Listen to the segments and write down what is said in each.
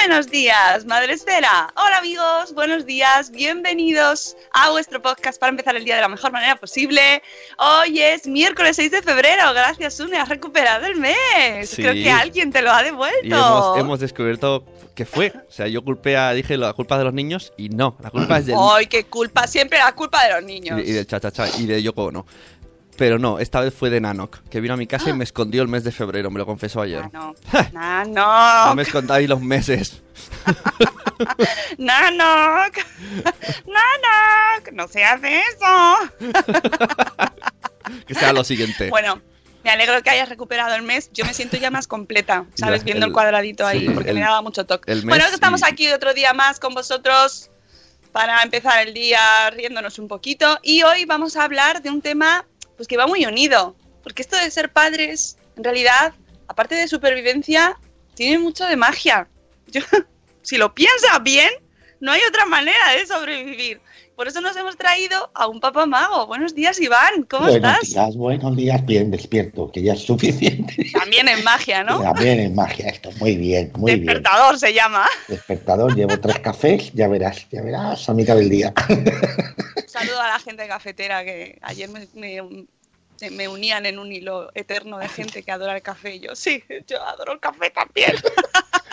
Buenos días, Madre Esfera. Hola amigos, buenos días, bienvenidos a vuestro podcast para empezar el día de la mejor manera posible. Hoy es miércoles 6 de febrero, gracias Une, has recuperado el mes. Sí. Creo que alguien te lo ha devuelto. Y hemos, hemos descubierto que fue. O sea, yo culpé a, dije la culpa de los niños y no, la culpa es del, Ay, qué culpa, siempre la culpa de los niños. y de cha cha cha y de Yoko Ono. Pero no, esta vez fue de Nanok, que vino a mi casa y me escondió el mes de febrero, me lo confesó ayer. Ah, no. Ah, no. No me escondáis los meses. Nanok. Nanok. No se hace eso. que sea lo siguiente. Bueno, me alegro que hayas recuperado el mes. Yo me siento ya más completa, ¿sabes? Viendo el, cuadradito ahí, sí, porque el- me daba mucho toque. Bueno, estamos y- aquí otro día más con vosotros para empezar el día riéndonos un poquito. Y hoy vamos a hablar de un tema pues que va muy unido. Porque esto de ser padres, en realidad, aparte de supervivencia, tiene mucho de magia. Yo- si lo piensas bien, no hay otra manera de sobrevivir. Por eso nos hemos traído a un papá mago. Buenos días, Iván. ¿Cómo buenos estás? días, buenos días, bien despierto, que ya es suficiente. También en magia, ¿no? También es magia esto, muy bien, muy bien. Despertador se llama. Despertador, llevo tres cafés, ya verás, ya verás a mitad del día. Un saludo a la gente cafetera que ayer me, me- me unían en un hilo eterno de gente que adora el café. Y yo, sí, yo adoro el café también.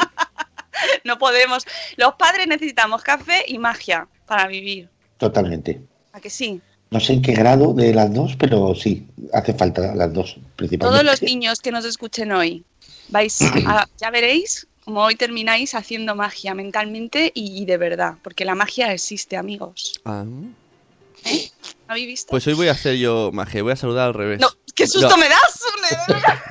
no podemos. Los padres necesitamos café y magia para vivir. Totalmente. ¿A que sí? No sé en qué grado de las dos, pero sí, hace falta las dos, principalmente. Todos los niños que nos escuchen hoy, vais a- ya veréis como hoy termináis haciendo magia mentalmente y, y de verdad, porque la magia existe, amigos. Ah, ¿Eh? ¿Habéis visto? pues hoy voy a hacer yo magia, voy a saludar al revés. no, qué susto No. me das.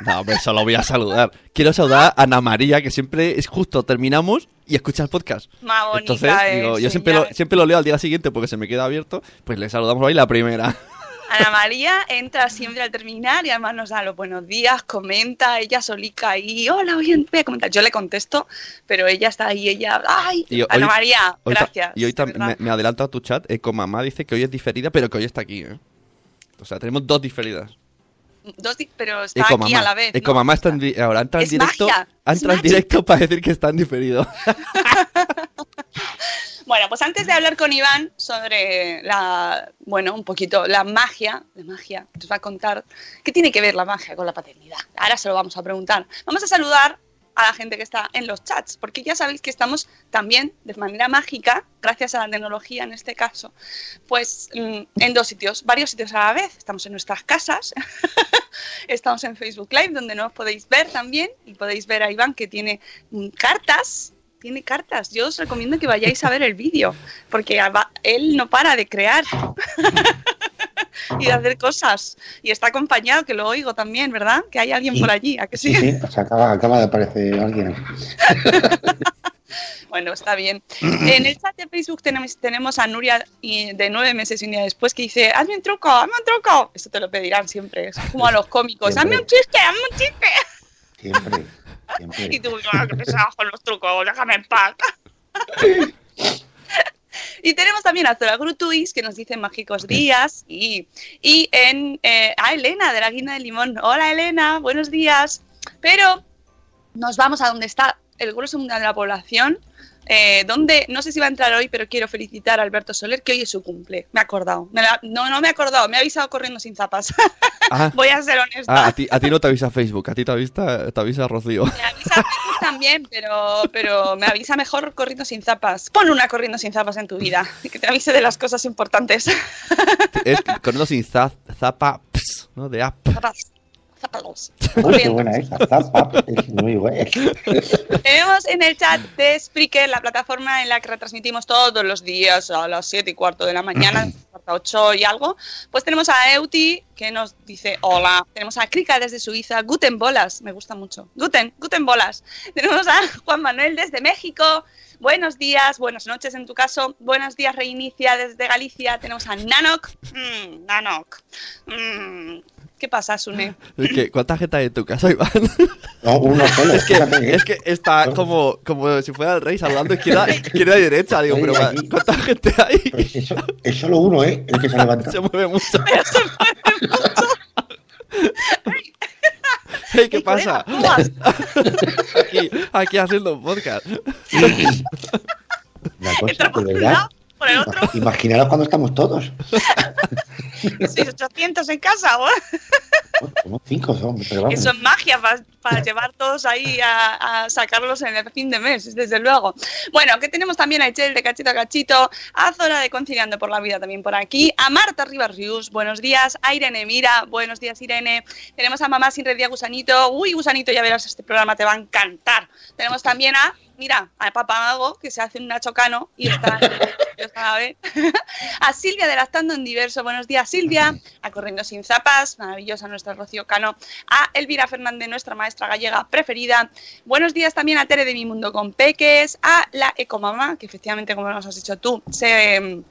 No, hombre, solo voy a saludar. Quiero saludar a Ana María, que siempre es justo, terminamos y escucha el podcast. Más bonita Entonces, digo, yo siempre lo, siempre lo leo al día siguiente porque se me queda abierto, pues le saludamos hoy la primera. Ana María entra siempre al terminar y además nos da los buenos días, comenta, ella solica y hola, hoy voy a comentar. Yo le contesto, pero ella está ahí, ella, ay, Y hoy- Ana María, Hoy gracias. Y hoy me, me adelanto a tu chat, Ecomamá dice que hoy es diferida, pero que hoy está aquí, ¿eh? O sea, tenemos dos diferidas. Dos pero está aquí Ecomamá. a la vez. ¿no? Ecomamá está en ahora entra en directo. entrado en directo para decir que está en diferido. Bueno, pues antes de hablar con Iván sobre la, bueno, un poquito la magia, la magia, que os va a contar qué tiene que ver la magia con la paternidad. Ahora se lo vamos a preguntar. Vamos a saludar a la gente que está en los chats, porque ya sabéis que estamos también de manera mágica, gracias a la tecnología en este caso, pues mm, en dos sitios, varios sitios a la vez. Estamos en nuestras casas, estamos en Facebook Live, donde nos podéis ver también, y podéis ver a Iván que tiene mm, cartas tiene cartas. Yo os recomiendo que vayáis a ver el vídeo, porque él no para de crear. y de hacer cosas. Y está acompañado, que lo oigo también, ¿verdad? Que hay alguien Sí. por allí, ¿a que sí? Sí, sí, se acaba, acaba de aparecer alguien. Bueno, está bien. En el chat de Facebook tenemos, tenemos a Nuria de nueve meses y un día después que dice, hazme un truco, hazme un truco. Esto te lo pedirán siempre, es como a los cómicos, hazme un chiste, hazme un chiste. Siempre, siempre. Y tú, "Ah, qué pesado con los trucos, déjame en paz. Y tenemos también a Zora Grutuis, que nos dice mágicos días. Y, y en, eh, a Elena, de la Guinda de Limón. Hola, Elena, buenos días. Pero nos vamos a donde está el grueso mundial de la población, eh, donde no sé si va a entrar hoy, pero quiero felicitar a Alberto Soler, que hoy es su cumple. Me he acordado. Me la- no, no me he acordado, me ha avisado corriendo sin zapas. Ah, Voy a ser honesta. ah, a, ti, a ti no te avisa Facebook, a ti te avisa, te avisa Rocío. Me avisa Facebook también, pero, pero me avisa mejor corriendo sin zapas. Pon una corriendo sin zapas en tu vida, que te avise de las cosas importantes. Es corriendo sin za- zapa, ps, ¿no? De app. Zapas. Zapalos. Uy, qué buena esa. Zap, es muy buena. Tenemos en el chat de Spreaker, la plataforma en la que retransmitimos todos los días a las 7 y cuarto de la mañana, hasta 8 y algo. Pues tenemos a Euti, que nos dice hola. Tenemos a Krika desde Suiza. Guten Bolas, me gusta mucho. Guten, Guten Bolas. Tenemos a Juan Manuel desde México. Buenos días, buenas noches en tu caso. Buenos días, Reinicia desde Galicia. Tenemos a Nanok. Mm, Nanok. Mm. ¿Qué pasa, Sune? Es que, ¿Cuánta gente hay en tu casa, Iván? No, uno solo. Es que, ¿eh? es que está como, como si fuera el rey saludando izquierda, izquierda y derecha. Digo, pero ¿cuánta gente hay? Eso, es solo uno, ¿eh? El que se levanta. Se mueve mucho. Hey, ¿qué Ey, pasa? colega, ¿cómo vas? Aquí, aquí haciendo un podcast. La cosa, de verdad. Por el otro. Imaginaros cuando estamos todos. Sois 800 en casa, Somos cinco, somos, pero vamos. Eso es magia para, para llevar todos ahí a, a sacarlos en el fin de mes, desde luego. Bueno, que tenemos también a Echel de Cachito a Cachito, a Zora de Conciliando por la Vida también por aquí, a Marta Rivas Rius, buenos días, a Irene Mira, buenos días Irene, tenemos a Mamá Sin Red Gusanito, uy Gusanito, ya verás, este programa te va a encantar. Tenemos también a, mira, a Papá Mago, que se hace un Nacho Cano y está, a Silvia de Lactando en Diverso, buenos días Silvia, a Corriendo Sin Zapas, maravillosa nuestra Rocío Cano, a Elvira Fernández, nuestra maestra gallega preferida, buenos días también a Tere de Mi Mundo con Peques, a la Ecomamá, que efectivamente, como nos has dicho tú, se...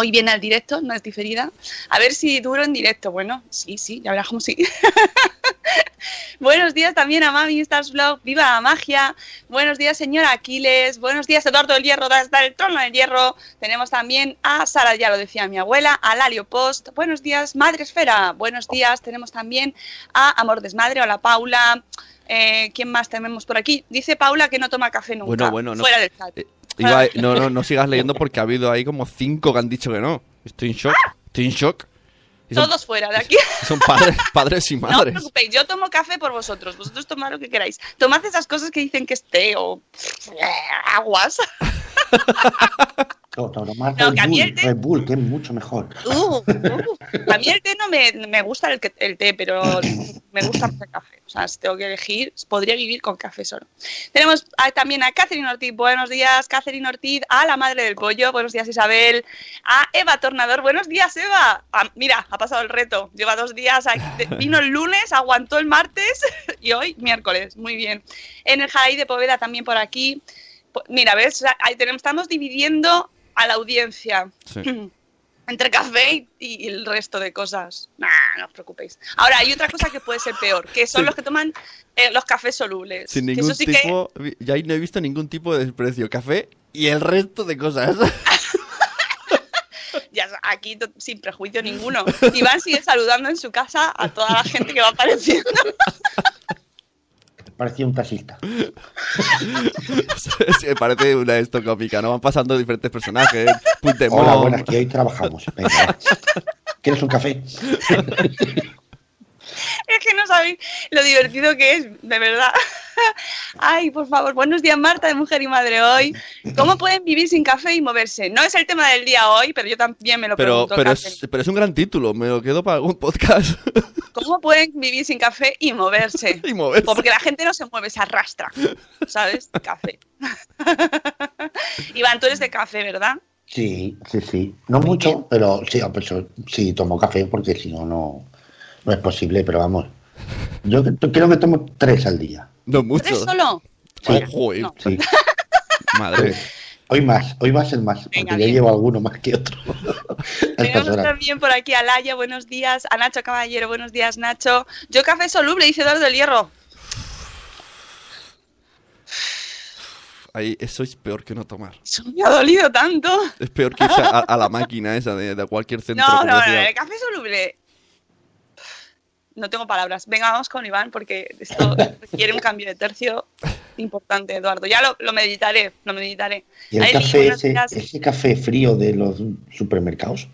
Hoy viene al directo, no es diferida. A ver si duro en directo. Bueno, sí, sí, ya verás cómo sí. Buenos días también a Mami Stars Vlog, viva la magia. Buenos días, señora Aquiles. Buenos días, Eduardo del Hierro, desde el trono del hierro. Tenemos también a Sara, ya lo decía mi abuela, a Lalio Post. Buenos días, Madre Esfera. Buenos días, tenemos también a Amor Desmadre, hola Paula. Eh, ¿Quién más tenemos por aquí? Dice Paula que no toma café nunca. Bueno, bueno, no. Fuera del chat. Eh, Iba- no, no, no sigas leyendo porque ha habido ahí como cinco que han dicho que no. Estoy en shock. Estoy en shock. Son, Todos fuera de aquí. son padres, padres y No os madres. preocupéis, yo tomo café por vosotros. Vosotros tomad lo que queráis. Tomad esas cosas que dicen que es té o aguas. No, no, Red, Bull, el té- Red Bull, que es mucho mejor. Uh, uh. A mí el té no me, me gusta el, té, pero me gusta más el café. O sea, si tengo que elegir, podría vivir con café solo. Tenemos a- también a Catherine Ortiz. Buenos días, Catherine Ortiz. A la madre del pollo. Buenos días, Isabel. A Eva Tornador. Buenos días, Eva. Ah, mira, ha pasado el reto. Lleva dos días. aquí. Vino el lunes, aguantó el martes y hoy miércoles. Muy bien. En el Jaraí de Poveda también por aquí. Mira, ¿ves? O sea, ahí tenemos, estamos dividiendo a la audiencia Sí. entre café y, y el resto de cosas. Nah, no os preocupéis. Ahora, hay otra cosa que puede ser peor, que son Sí. los que toman eh, los cafés solubles. Sin Que ningún sí que tipo. Ya ahí no he visto ningún tipo de desprecio. Café y el resto de cosas. ya aquí sin prejuicio ninguno. Iván sigue saludando en su casa a toda la gente que va apareciendo. Parecía un taxista. Sí, parece una esto cómica, ¿no? Van pasando diferentes personajes. Hola, buenas, que hoy trabajamos. Venga. ¿Quieres un café? Es que no sabéis lo divertido que es, de verdad. Ay, por favor, buenos días Marta de Mujer y Madre hoy. ¿Cómo pueden vivir sin café y moverse? No es el tema del día hoy, pero yo también me lo Pero, pregunto. pero, es, pero es un gran título. Me lo quedo para algún podcast. ¿Cómo pueden vivir sin café y moverse? y moverse. Porque la gente no se mueve, se arrastra. ¿Sabes? Café. Iván, tú eres de café, ¿verdad? Sí, sí, sí. No mucho, pero sí, pues, sí, tomo café porque si no, no no es posible, pero vamos. Yo creo que tomo tres al día. No mucho. ¿Tres solo? Oh, joder. No. Sí. Madre. Hoy más, hoy más el más, porque Venga, ya bien. llevo alguno más que otro. a Tenemos también por aquí a Laia, buenos días, a Nacho Caballero, buenos días Nacho. Yo café soluble, dice Eduardo del Hierro. Ahí, eso es peor que no tomar. Eso me ha dolido tanto. Es peor que irse a, a la máquina esa de, de cualquier centro No, no, no, comercial. el café soluble. No tengo palabras. Venga, vamos con Iván porque esto requiere un cambio de tercio importante, Eduardo. Ya lo, lo meditaré, lo meditaré. Y el café, ese, días. ese café frío de los supermercados.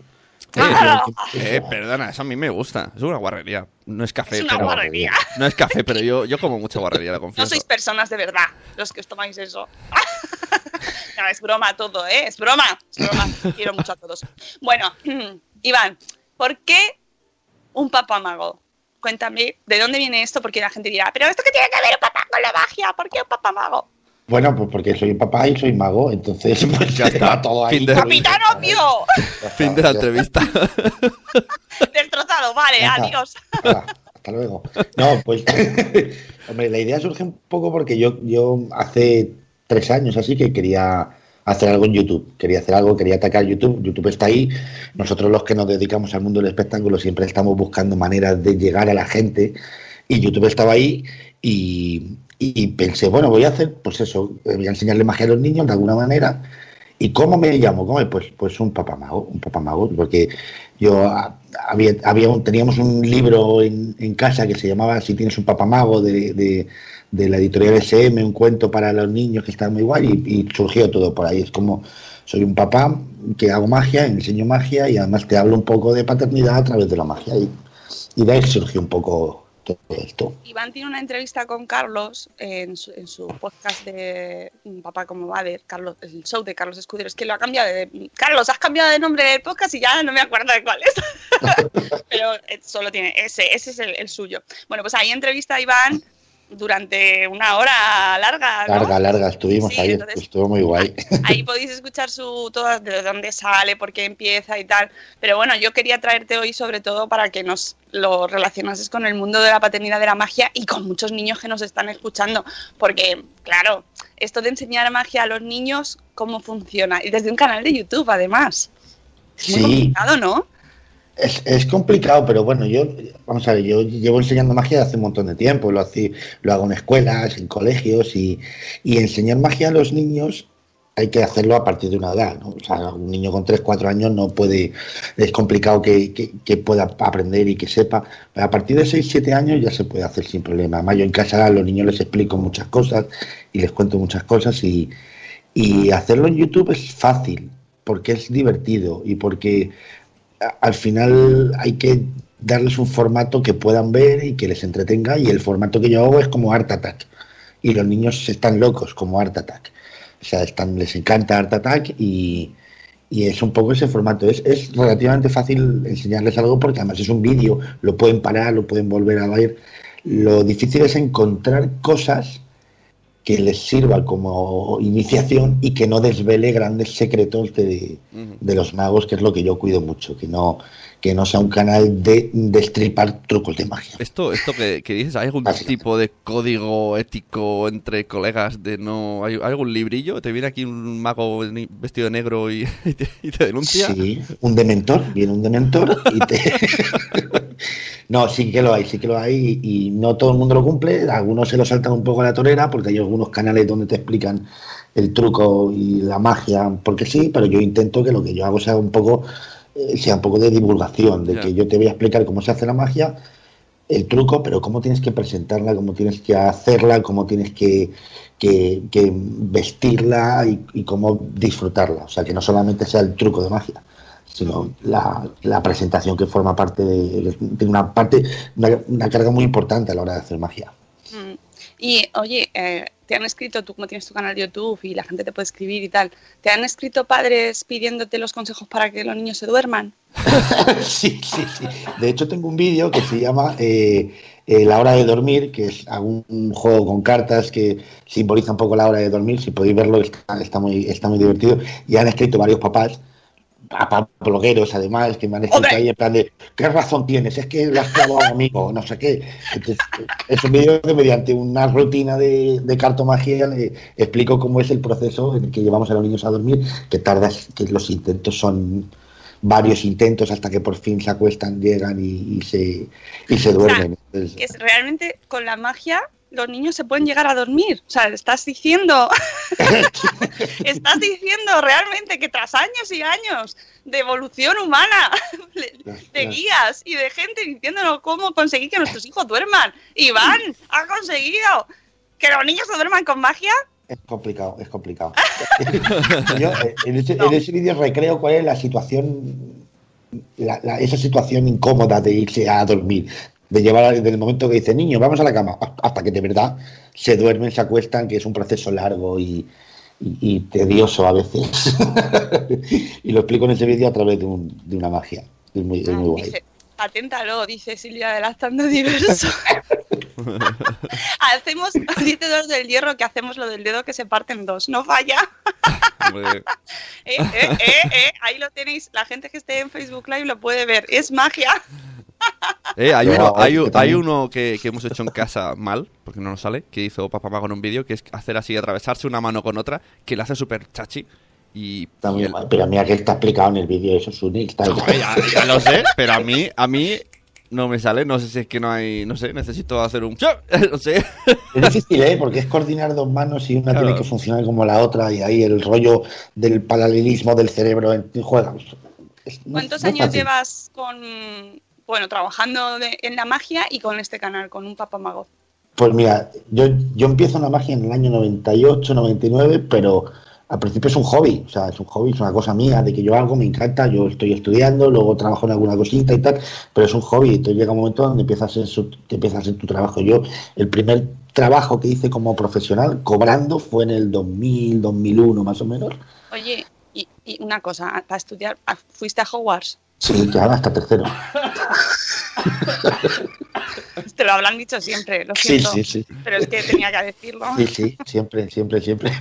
Ah, Eh, perdona, eso a mí me gusta. Es una guarrería. No es café, Es una pero. guarrería. No es café, pero yo, yo como mucha guarrería, la No confieso. sois personas de verdad los que os tomáis eso. no, es broma todo, ¿eh? Es broma. Es broma. Quiero mucho a todos. Bueno, Iván, ¿por qué un papamago? Cuéntame, ¿de dónde viene esto? Porque la gente dirá, ¿pero esto qué tiene que ver un papá con la magia? ¿Por qué un papamago? Bueno, pues porque soy papá y soy mago, entonces pues Ya está. va todo ahí. Fin de- ¡Capitán está, Fin de la entrevista. Destrozado, vale, está. adiós. Hasta luego. No, pues, hombre, la idea surge un poco porque yo, yo hace tres años así que quería hacer algo en YouTube. Quería hacer algo, quería atacar YouTube. YouTube está ahí. Nosotros los que nos dedicamos al mundo del espectáculo siempre estamos buscando maneras de llegar a la gente y YouTube estaba ahí y, pensé, bueno, voy a hacer, pues eso, voy a enseñarle magia a los niños de alguna manera. ¿Y cómo me llamo? ¿Cómo? Pues, pues un papamago, un papamago, porque yo había, había teníamos un libro en, en casa que se llamaba Si tienes un papamago de, de, de la editorial SM, un cuento para los niños que está muy guay y, y surgió todo por ahí. Es como soy un papá que hago magia, enseño magia y además te hablo un poco de paternidad a través de la magia y, y de ahí surgió un poco todo esto. Iván tiene una entrevista con Carlos en su, en su podcast de Papá como va a ver, Carlos, el show de Carlos Escudero. Es que lo ha cambiado de... Carlos, has cambiado de nombre del podcast y ya no me acuerdo de cuál es. Pero eh, solo tiene ese, ese es el, el suyo. Bueno, pues ahí entrevista a Iván durante una hora larga. ¿no? Larga, larga, estuvimos Sí, ahí, entonces- estuvo muy guay. Ahí podéis escuchar su todo de dónde sale, por qué empieza y tal. Pero bueno, yo quería traerte hoy sobre todo para que nos lo relacionases con el mundo de la paternidad de la magia y con muchos niños que nos están escuchando. Porque, claro, esto de enseñar magia a los niños, ¿cómo funciona? Y desde un canal de YouTube, además. Es muy Sí. complicado, ¿no? Es, es complicado, pero bueno, yo, vamos a ver, yo llevo enseñando magia hace un montón de tiempo, lo, hace- lo hago en escuelas, en colegios y, y enseñar magia a los niños hay que hacerlo a partir de una edad, ¿no? O sea, un niño con 3, 4 años no puede, es complicado que, que- que pueda aprender y que sepa, pero a partir de 6, 7 años ya se puede hacer sin problema. Además, yo en casa a los niños les explico muchas cosas y les cuento muchas cosas y, y hacerlo en YouTube es fácil, porque es divertido y porque al final hay que darles un formato que puedan ver y que les entretenga y el formato que yo hago es como Art Attack. Y los niños están locos como Art Attack. O sea están les encanta Art Attack y, es un poco ese formato. Es, es relativamente fácil enseñarles algo porque además es un vídeo lo pueden parar lo pueden volver a ver. Lo difícil es encontrar cosas que les sirva como iniciación y que no desvele grandes secretos de, de los magos, que es lo que yo cuido mucho, que no, que no sea un canal de destripar trucos de magia. Esto, esto que, que dices, ¿hay algún tipo de código ético entre colegas de no... ¿Hay, algún librillo? ¿Te viene aquí un mago vestido de negro y, y te, y te denuncia? Sí, un dementor, viene un dementor y te... no, sí que lo hay, sí que lo hay y no todo el mundo lo cumple, algunos se lo saltan un poco a la torera porque hay algunos canales donde te explican el truco y la magia, porque sí, pero yo intento que lo que yo hago sea un poco, sea un poco de divulgación, de que yo te voy a explicar cómo se hace la magia, el truco, pero cómo tienes que presentarla, cómo tienes que hacerla, cómo tienes que, que- que vestirla y, y cómo disfrutarla. O sea, que no solamente sea el truco de magia, sino la, la presentación que forma parte de, tiene una parte, una, una carga muy importante a la hora de hacer magia. Mm. Y oye, eh, te han escrito, tú como tienes tu canal de YouTube y la gente te puede escribir y tal, ¿te han escrito padres pidiéndote los consejos para que los niños se duerman? sí, sí, sí. De hecho, tengo un vídeo que se llama eh, eh, la hora de dormir, que es un juego con cartas que simboliza un poco la hora de dormir. Si podéis verlo, está, está muy, está muy divertido. Y han escrito varios papás a blogueros además que me han escrito ahí en plan de ¿qué razón tienes? Es que le has clavado a un amigo, no sé qué. Entonces, es un vídeo que mediante una rutina de, de, cartomagia le explico cómo es el proceso en el que llevamos a los niños a dormir, que tardas, que los intentos son varios intentos hasta que por fin se acuestan, llegan y, se, y se duermen. es realmente con la magia los niños se pueden llegar a dormir. O sea, estás diciendo, estás diciendo realmente que tras años y años de evolución humana, de guías y de gente diciéndonos cómo conseguir que nuestros hijos duerman, Iván ha conseguido que los niños se duerman con magia. Es complicado, es complicado. Yo, eh, en ese, ese vídeo recreo cuál es la situación esa situación incómoda de irse a dormir de llevar desde el momento que dice niño, vamos a la cama, hasta que de verdad se duermen, se acuestan, que es un proceso largo y, tedioso a veces. y lo explico en ese vídeo a través de, una magia. Es muy, ah, guay. Dice, aténtalo, dice Silvia de Lactando Diverso. hacemos, dice dos del hierro que hacemos lo del dedo que se parte en dos, no falla. Eh, eh, eh, ahí lo tenéis, la gente que esté en Facebook Live lo puede ver, es magia. Eh, hay, uno, hay, uno que, hemos hecho en casa mal, porque no nos sale, que hizo Papá Mago en un vídeo, que es hacer así, atravesarse una mano con otra, que le hace súper chachi. Y, Pero mira que está explicado en el vídeo, eso es un ya, lo sé, pero a mí, a mí no me sale, no sé si es que no hay, no sé, necesito hacer un... no sé. Es difícil, ¿eh? Porque es coordinar dos manos y una tiene que funcionar como la otra y ahí el rollo del paralelismo del cerebro en juegos. ¿Cuántos años llevas con, bueno, trabajando en la magia y con este canal, con un papamago? Pues mira, yo, yo empiezo la magia en el año 98, 99, pero al principio es un hobby, o sea, es un hobby, es una cosa mía, de que yo hago, me encanta, yo estoy estudiando, luego trabajo en alguna cosita y tal, pero es un hobby, entonces llega un momento donde empieza a ser, que empieza a ser tu trabajo. Yo, el primer trabajo que hice como profesional, cobrando, fue en el 2000, 2001 más o menos. Oye, y, y una cosa, para estudiar, ¿fuiste a Hogwarts? Sí, claro, hasta tercero. Te lo habrán dicho siempre, lo siento. Sí, sí, sí. Pero es que tenía que decirlo. Sí, sí, siempre, siempre, siempre.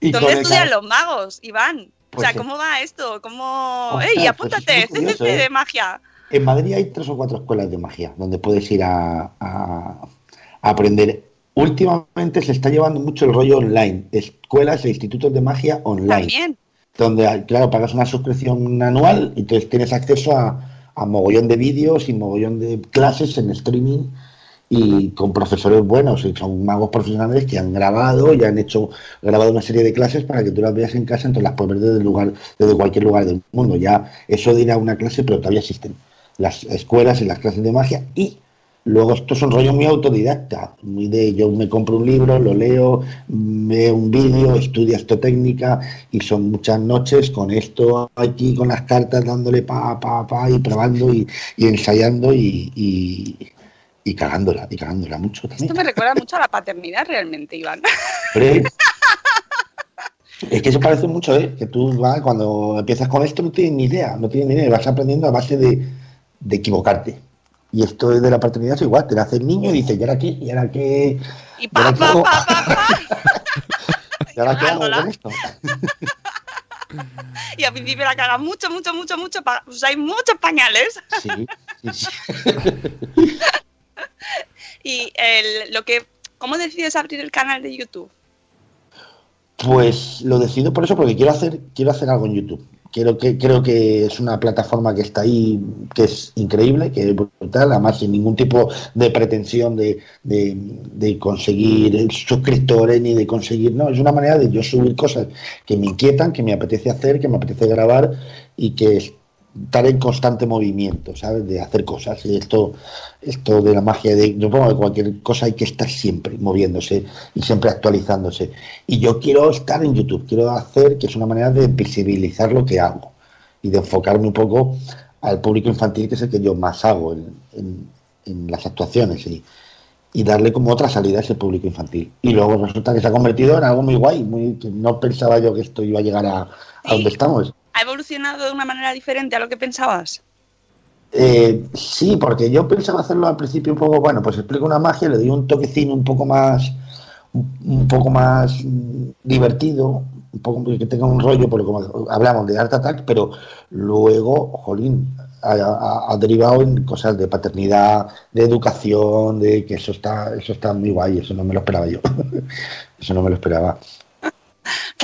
¿Dónde estudian los magos, Iván? o sea, pues ¿cómo va esto? ¿Cómo...? ¡Ey, pues apúntate! CCC de ¿eh? magia. En Madrid hay tres o cuatro escuelas de magia donde puedes ir a, a aprender. Últimamente se está llevando mucho el rollo online, escuelas e institutos de magia online. También donde, claro, pagas una suscripción anual y entonces tienes acceso a, mogollón de vídeos y mogollón de clases en streaming y con profesores buenos, y son magos profesionales que han grabado y han hecho grabado una serie de clases para que tú las veas en casa, entonces las puedes ver desde, lugar, desde cualquier lugar del mundo. Ya eso de ir a una clase, pero todavía existen las escuelas y las clases de magia y Luego esto es un rollo muy autodidacta, muy de yo me compro un libro, lo leo, veo un vídeo, estudio esto técnica y son muchas noches con esto aquí, con las cartas dándole pa, pa, pa y probando y, ensayando y, y, cagándola, y cagándola mucho también. Esto me recuerda mucho a la paternidad realmente, Iván. es que eso parece mucho, ¿eh? Que tú vas, cuando empiezas con esto no tienes ni idea, no tienes ni idea, vas aprendiendo a base de, de equivocarte. Y esto es de la paternidad es igual, te nace el niño y dice, ¿y ahora qué? ¿Y ahora qué? Y pa, pa, pa, pa, ¿Y ahora qué hago con esto? y al principio la caga mucho, mucho, mucho, mucho. Pues hay muchos pañales. Sí, sí, sí. y el, lo que, ¿cómo decides abrir el canal de YouTube? Pues lo decido por eso, porque quiero hacer, quiero hacer algo en YouTube. Quiero que, creo que es una plataforma que está ahí, que es increíble, que es brutal, además sin ningún tipo de pretensión de, de, de, conseguir suscriptores ni de conseguir, no, es una manera de yo subir cosas que me inquietan, que me apetece hacer, que me apetece grabar y que estar en constante movimiento, ¿sabes? De hacer cosas. Y esto, esto de la magia de, yo pongo que cualquier cosa hay que estar siempre moviéndose y siempre actualizándose. Y yo quiero estar en YouTube, quiero hacer, que es una manera de visibilizar lo que hago y de enfocarme un poco al público infantil, que es el que yo más hago en, las actuaciones y, y, darle como otra salida a ese público infantil. Y luego resulta que se ha convertido en algo muy guay, muy, que no pensaba yo que esto iba a llegar a, a donde estamos ¿Ha evolucionado de una manera diferente a lo que pensabas? Eh, sí, porque yo pensaba hacerlo al principio un poco, bueno, pues explico una magia, le doy un toquecín un poco más, un, poco más divertido, un poco que tenga un rollo, porque como hablamos de Art Attack, pero luego, jolín, ha- ha derivado en cosas de paternidad, de educación, de que eso está, eso está muy guay, eso no me lo esperaba yo. eso no me lo esperaba.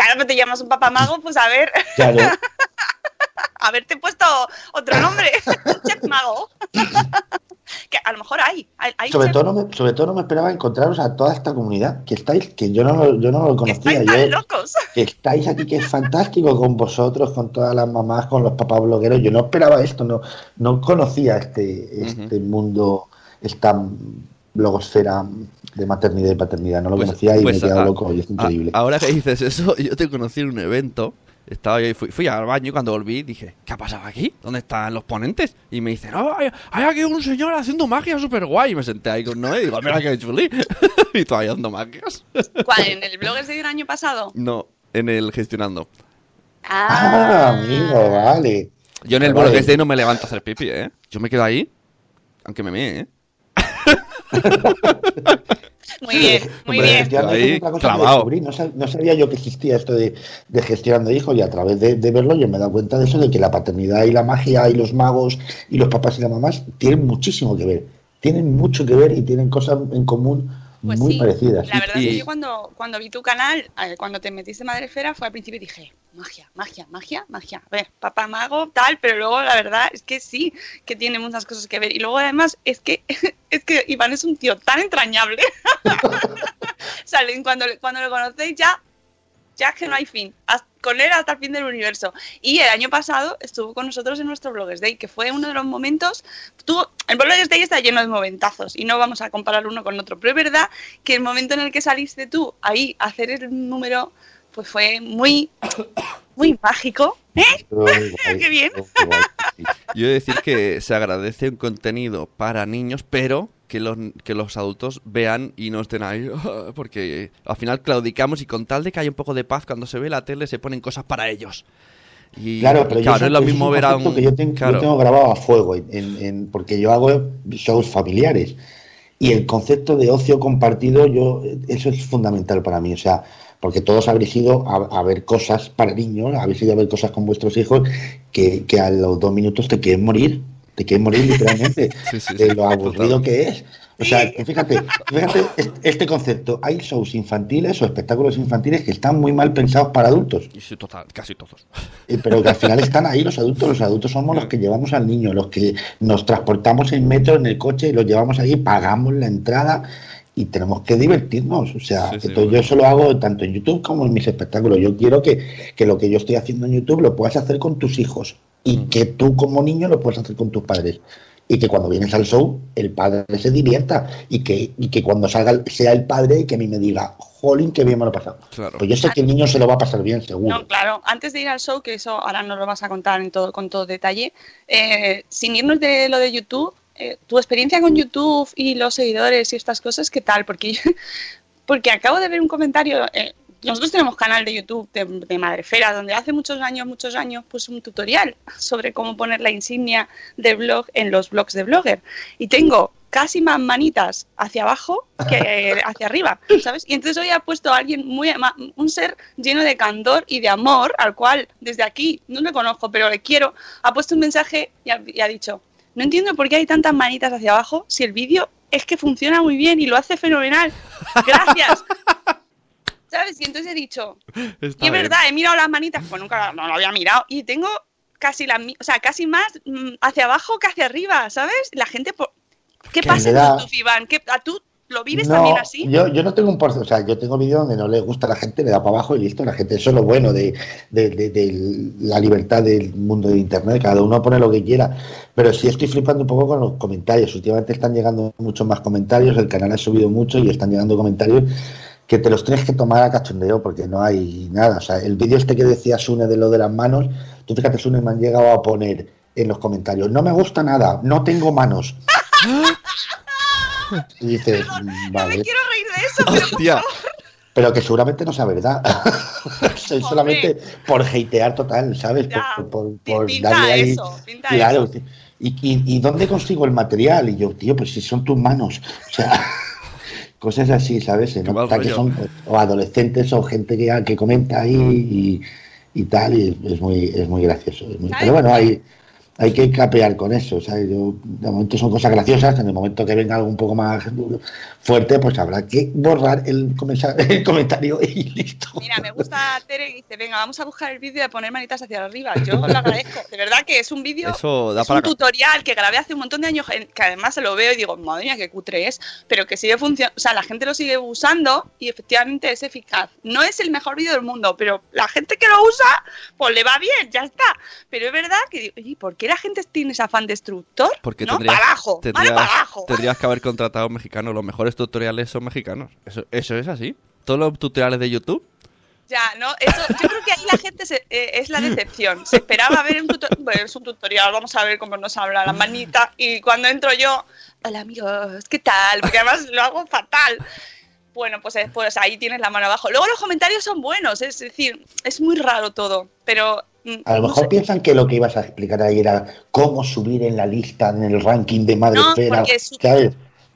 Claro que te llamas un papamago, pues a ver, Claro, haberte puesto otro nombre, chef mago. que a lo mejor hay, hay, hay sobre chef todo, no me, sobre todo no me esperaba encontraros a toda esta comunidad que estáis, que yo no, lo- yo no lo que conocía. estáis tan Yo, locos. que estáis aquí, que es fantástico con vosotros, con todas las mamás, con los papás blogueros. Yo no esperaba esto, no, no conocía este, este mundo, esta blogosfera de maternidad y paternidad. No lo Pues- conocía y pues me he quedado a- loco y es a- increíble. ahora que dices eso, yo te conocí en un evento. Estaba yo, fui, fui al baño y cuando volví dije, ¿qué ha pasado aquí? ¿Dónde están los ponentes? Y me dicen, oh, hay, hay aquí un señor haciendo magia súper guay. Y me senté ahí con Noé y digo, mira qué chuli. y todavía dando magias. ¿Cuál? ¿En el blog ese del año pasado? no, en el gestionando. Ah, amigo, vale. Yo en el Vale. blog este no me levanto a hacer pipi, ¿eh? Yo me quedo ahí, aunque me mee, ¿eh? Muy bien, muy Hombre, bien. gestionando Ahí, es otra cosa que clavado. descubrí. No, sab- no sabía yo que existía esto de, de gestionando hijos y a través de, de verlo yo me he dado cuenta de eso, de que la paternidad y la magia y los magos y los papás y las mamás tienen muchísimo que ver. Tienen mucho que ver y tienen cosas en común Pues muy sí, parecidas. La verdad es que yo cuando, cuando vi tu canal, eh, cuando te metiste en Madrefera, fue al principio y dije, magia, magia, magia, magia. A ver, papá mago, tal, pero luego la verdad es que sí, que tiene muchas cosas que ver. Y luego además es que, es que Iván es un tío tan entrañable. Salen cuando, cuando lo conocéis ya, ya que no hay fin. Haz- Con él hasta el fin del universo. Y el año pasado estuvo con nosotros en nuestro Bloggers Day, que fue uno de los momentos. Tú, el Bloggers Day está lleno de momentazos y no vamos a comparar uno con otro. Pero es verdad que el momento en el que saliste tú ahí a hacer el número, pues fue muy, muy mágico. ¿Eh? Qué bien. Yo decir que se agradece un contenido para niños, pero que los, que los adultos vean y no estén ahí, porque al final claudicamos y con tal de que haya un poco de paz cuando se ve la tele se ponen cosas para ellos. Y, Claro, pero yo claro, sé- es lo mismo ver a un... que yo, tengo, yo grabado a fuego, en, en- porque yo hago shows familiares. Y el concepto de ocio compartido, yo eso es fundamental para mí, o sea, porque todos habréis ido a, a ver cosas para niños, habéis ido a ver cosas con vuestros hijos que, que a los dos minutos te quieren morir, te quieren morir literalmente Sí, sí, de lo aburrido total. que es. O sea, que fíjate, fíjate es- este concepto, hay shows infantiles o espectáculos infantiles que están muy mal pensados para adultos. Y sí, total, casi todos. Eh, Pero que al final están ahí los adultos, los adultos somos los que llevamos al niño, los que nos transportamos en metro, en el coche, y los llevamos ahí, pagamos la entrada y tenemos que divertirnos. O sea, Sí, sí, entonces bueno. yo eso lo hago tanto en YouTube como en mis espectáculos. Yo quiero que, que lo que yo estoy haciendo en YouTube lo puedas hacer con tus hijos y que tú como niño lo puedas hacer con tus padres. Y que cuando vienes al show, el padre se divierta y que, y que cuando salga sea el padre y que a mí me diga, jolín, qué bien me lo he pasado. Claro. Pues yo sé que el niño se lo va a pasar bien, seguro. No, claro, antes de ir al show, que eso ahora nos lo vas a contar en todo, con todo detalle, eh, sin irnos de lo de YouTube, eh, tu experiencia con YouTube y los seguidores y estas cosas, ¿qué tal? Porque, yo- porque acabo de ver un comentario, eh, nosotros tenemos canal de YouTube de, de Madrefera, donde hace muchos años, muchos años, puse un tutorial sobre cómo poner la insignia de blog en los blogs de Blogger. Y tengo casi más manitas hacia abajo que hacia arriba, ¿sabes? Y entonces hoy ha puesto a alguien muy un ser lleno de candor y de amor, al cual desde aquí no le conozco, pero le quiero, ha puesto un mensaje y ha, y ha dicho, no entiendo por qué hay tantas manitas hacia abajo si el vídeo es que funciona muy bien y lo hace fenomenal. Gracias. ¿Sabes? Y entonces he dicho, Está y es bien. verdad, he mirado las manitas, pues nunca no lo había mirado. Y tengo casi la o sea, casi más mm, hacia abajo que hacia arriba, ¿sabes? La gente por... ¿Qué Que pasa en YouTube, Iván? ¿Qué, ¿A tú lo vives No, también así? Yo, yo no tengo un porcentaje, o sea, yo tengo vídeos donde no le gusta a la gente, le da para abajo y listo, la gente, eso es lo bueno de, de- de- de la libertad del mundo de Internet, cada uno pone lo que quiera, pero sí estoy flipando un poco con los comentarios, últimamente están llegando muchos más comentarios, el canal ha subido mucho y están llegando comentarios que te los tienes que tomar a cachondeo porque no hay nada, o sea, el vídeo este que decía Sune de lo de las manos, tú fíjate Sune me han llegado a poner en los comentarios, no me gusta nada, no tengo manos. Y dices, No me vale. quiero reír de eso, pero Hostia. pero que seguramente no sea verdad. Solamente por hatear total, ¿sabes? Ya, por, por- pi- por pinta darle ahí. eso, pinta claro. eso. ¿Y, y, y dónde consigo el material? Y yo, tío, pues si son tus manos. O sea, cosas así, ¿sabes? Se nota que son o adolescentes o gente que, que comenta ahí y, y tal, y es, muy, es muy gracioso. es muy-. Pero bueno, hay, hay que capear con eso. ¿sabes? Yo, de momento son cosas graciosas, en el momento que venga algo un poco más fuerte, pues habrá que borrar el, el comentario y listo. Mira, me gusta Tere que dice, venga, vamos a buscar el vídeo de poner manitas hacia arriba. Yo lo agradezco. De verdad que es un vídeo, es para un tutorial que grabé hace un montón de años, que además se lo veo y digo, madre mía, qué cutre es, pero que sigue funcionando, o sea, la gente lo sigue usando y efectivamente es eficaz. No es el mejor vídeo del mundo, pero la gente que lo usa, pues le va bien, ya está. Pero es verdad que digo, oye, ¿por qué la gente tiene ese afán destructor? Porque no, tendrías, para abajo, tendrías- para abajo. tendrías que haber contratado mexicanos. Los mejores tutoriales son mexicanos. Eso, eso es así. Todos los tutoriales de YouTube. Ya, no, eso, yo creo que ahí la gente se- eh, es la decepción. Se esperaba ver un tutorial, bueno, es un tutorial, vamos a ver cómo nos habla la manita. Y cuando entro yo, hola amigos, ¿qué tal? Porque además lo hago fatal. Bueno, pues, eh, pues ahí tienes la mano abajo. Luego los comentarios son buenos, es decir, es muy raro todo, pero... mm, A lo no mejor sé. piensan que lo que ibas a explicar ahí era cómo subir en la lista, en el ranking de Madre No, porque su- ¿sabes?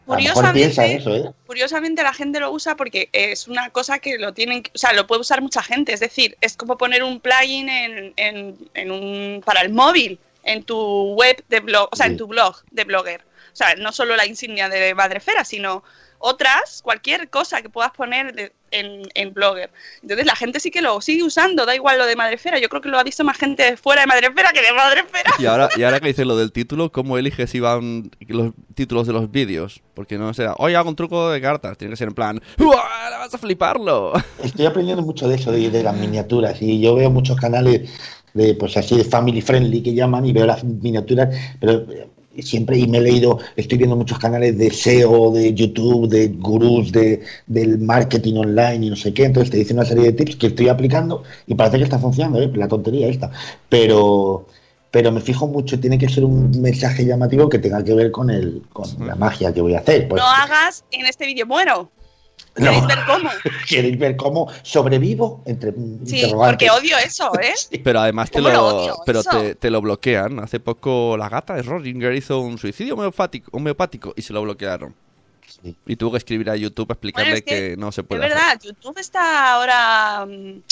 Curiosamente, eso, ¿eh? curiosamente la gente lo usa porque es una cosa que lo tienen, o sea, lo puede usar mucha gente. Es decir, es como poner un plugin en, en- en un, para el móvil en tu web de blog, o sea, en tu blog de blogger. O sea, no solo la insignia de Madrefera, sino otras, cualquier cosa que puedas poner de- en, en blogger. Entonces la gente sí que lo sigue usando, da igual lo de Madrefera. Yo creo que lo ha visto más gente fuera de Madrefera que de Madrefera. Y ahora, y ahora que dices lo del título, ¿cómo eliges si van los títulos de los vídeos? Porque no sea, hoy hago un truco de cartas. Tiene que ser en plan, ¡Uah, ¡Vas a fliparlo! Estoy aprendiendo mucho de eso, de, de las miniaturas. Y yo veo muchos canales de, pues así, de family friendly que llaman y veo las miniaturas, pero eh, siempre, y me he leído, estoy viendo muchos canales de SEO, de YouTube, de gurús de, del marketing online y no sé qué. Entonces te dicen una serie de tips que estoy aplicando y parece que está funcionando, ¿eh? la tontería esta. Pero. Pero me fijo mucho, tiene que ser un mensaje llamativo que tenga que ver con el con la magia que voy a hacer. Pues, No hagas en este vídeo muero. No. ¿Queréis ver cómo? ¿Queréis ver cómo sobrevivo? Entre Sí, porque odio eso, ¿eh? Pero además te ¿Cómo lo lo, odio? pero Eso. te, te lo bloquean. Hace poco la gata de Rodinger hizo un suicidio homeopático, homeopático y se lo bloquearon. Sí. Y tuvo que escribir a YouTube a explicarle Bueno, es que, que no se Es puede hacer. verdad, YouTube está ahora mm,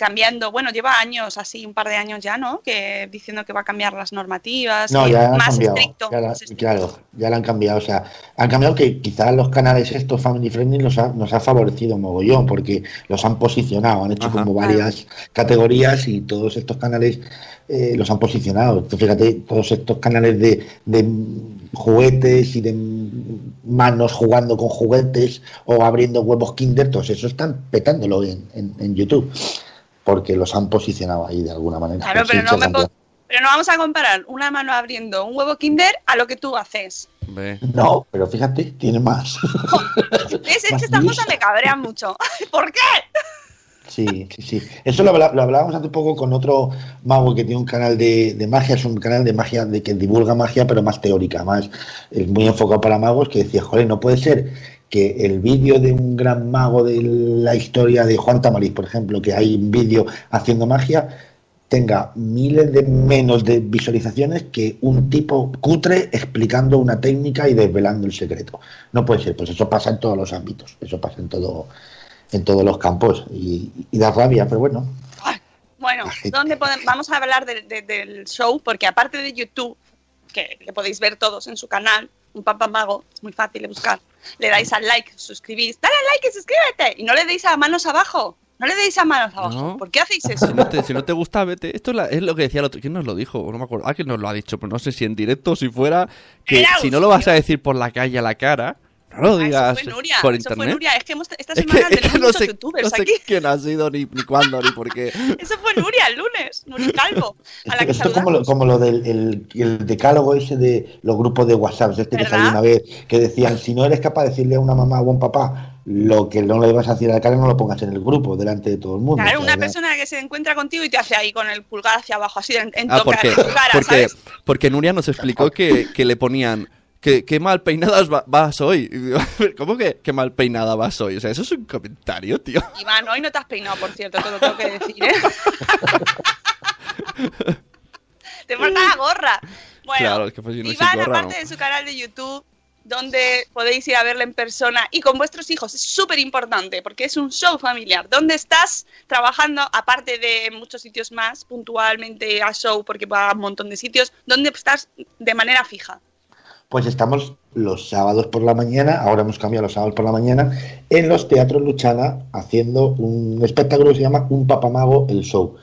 cambiando, bueno, lleva años, así un par de años ya, ¿no? Que diciendo que va a cambiar las normativas, No, ya más cambiado. estricto. ya la- más estricto. claro, ya la han cambiado. O sea, han cambiado que quizás los canales estos family friendly nos ha, nos ha favorecido mogollón porque los han posicionado, han hecho Ajá. como varias categorías y todos estos canales eh, los han posicionado. Fíjate, todos estos canales de, de juguetes y de manos jugando con juguetes o abriendo huevos Kinder, todos eso están petándolo en, en- en YouTube porque los han posicionado ahí de alguna manera. Claro, pero no, me pero vamos a comparar una mano abriendo un huevo Kinder a lo que tú haces. Ve. No, pero fíjate, tiene más. Es, es Más que estas lista. cosas me cabrean mucho. ¿Por qué? Sí, sí, sí. Eso lo, hablábamos hace poco con otro mago que tiene un canal de, de magia, es un canal de magia de que divulga magia, pero más teórica, más es muy enfocado para magos, que decía, joder, no puede ser que el vídeo de un gran mago de la historia de Juan Tamariz, por ejemplo, que hay un vídeo haciendo magia, tenga miles de menos de visualizaciones que un tipo cutre explicando una técnica y desvelando el secreto. No puede ser, pues eso pasa en todos los ámbitos, eso pasa en todo en todos los campos y, y da rabia, pero bueno, Bueno. ¿dónde podem- vamos a hablar de- de- del show? Porque aparte de YouTube, que le podéis ver todos en su canal, un papá mago, es muy fácil de buscar. Le dais al like, suscribís, dale al like y suscríbete. Y no le deis a manos abajo. No le deis a manos abajo. No. ¿Por qué hacéis eso? Si no, te, si no te gusta, vete. Esto es, la- es lo que decía el otro. ¿Quién nos lo dijo? No me acuerdo. Ah, que nos lo ha dicho, pero no sé si en directo o si fuera. Que si no lo vas a decir por la calle a la cara, no lo Ah, digas eso fue Nuria, por eso fue internet. Nuria. Es que hemos- esta Es que, semana es que tenemos no muchos sé, youtubers no sé aquí. quién ha sido, ni, ni cuándo, ni por qué. Eso fue Nuria el lunes, Nuria Calvo, a la esto, que esto es como lo, como lo del el, el decálogo ese de los grupos de WhatsApp, este que salió una vez, que decían, si no eres capaz de decirle a una mamá o a un papá lo que no le vas a decir a la cara, no lo pongas en el grupo, delante de todo el mundo. Claro, O sea, una persona que se encuentra contigo y te hace ahí con el pulgar hacia abajo, así en, en Ah, tocar porque, tu cara, porque, ¿sabes? porque Nuria nos explicó que, que le ponían qué, qué mal peinadas va- vas hoy. Digo, ¿Cómo que qué mal peinada vas hoy? O sea, eso es un comentario, tío. Iván, hoy no te has peinado, por cierto, te lo tengo que decir, ¿eh? te falta la gorra. Bueno, Claro, es que pues si no Iván, gorra, aparte no. de su canal de YouTube, donde podéis ir a verle en persona y con vuestros hijos, es súper importante porque es un show familiar. ¿Dónde estás trabajando, aparte de muchos sitios más, puntualmente a show, porque va a un montón de sitios, ¿dónde estás de manera fija? Pues estamos los sábados por la mañana, ahora hemos cambiado los sábados por la mañana, en los teatros Luchana haciendo un espectáculo que se llama Un Papamago el Show,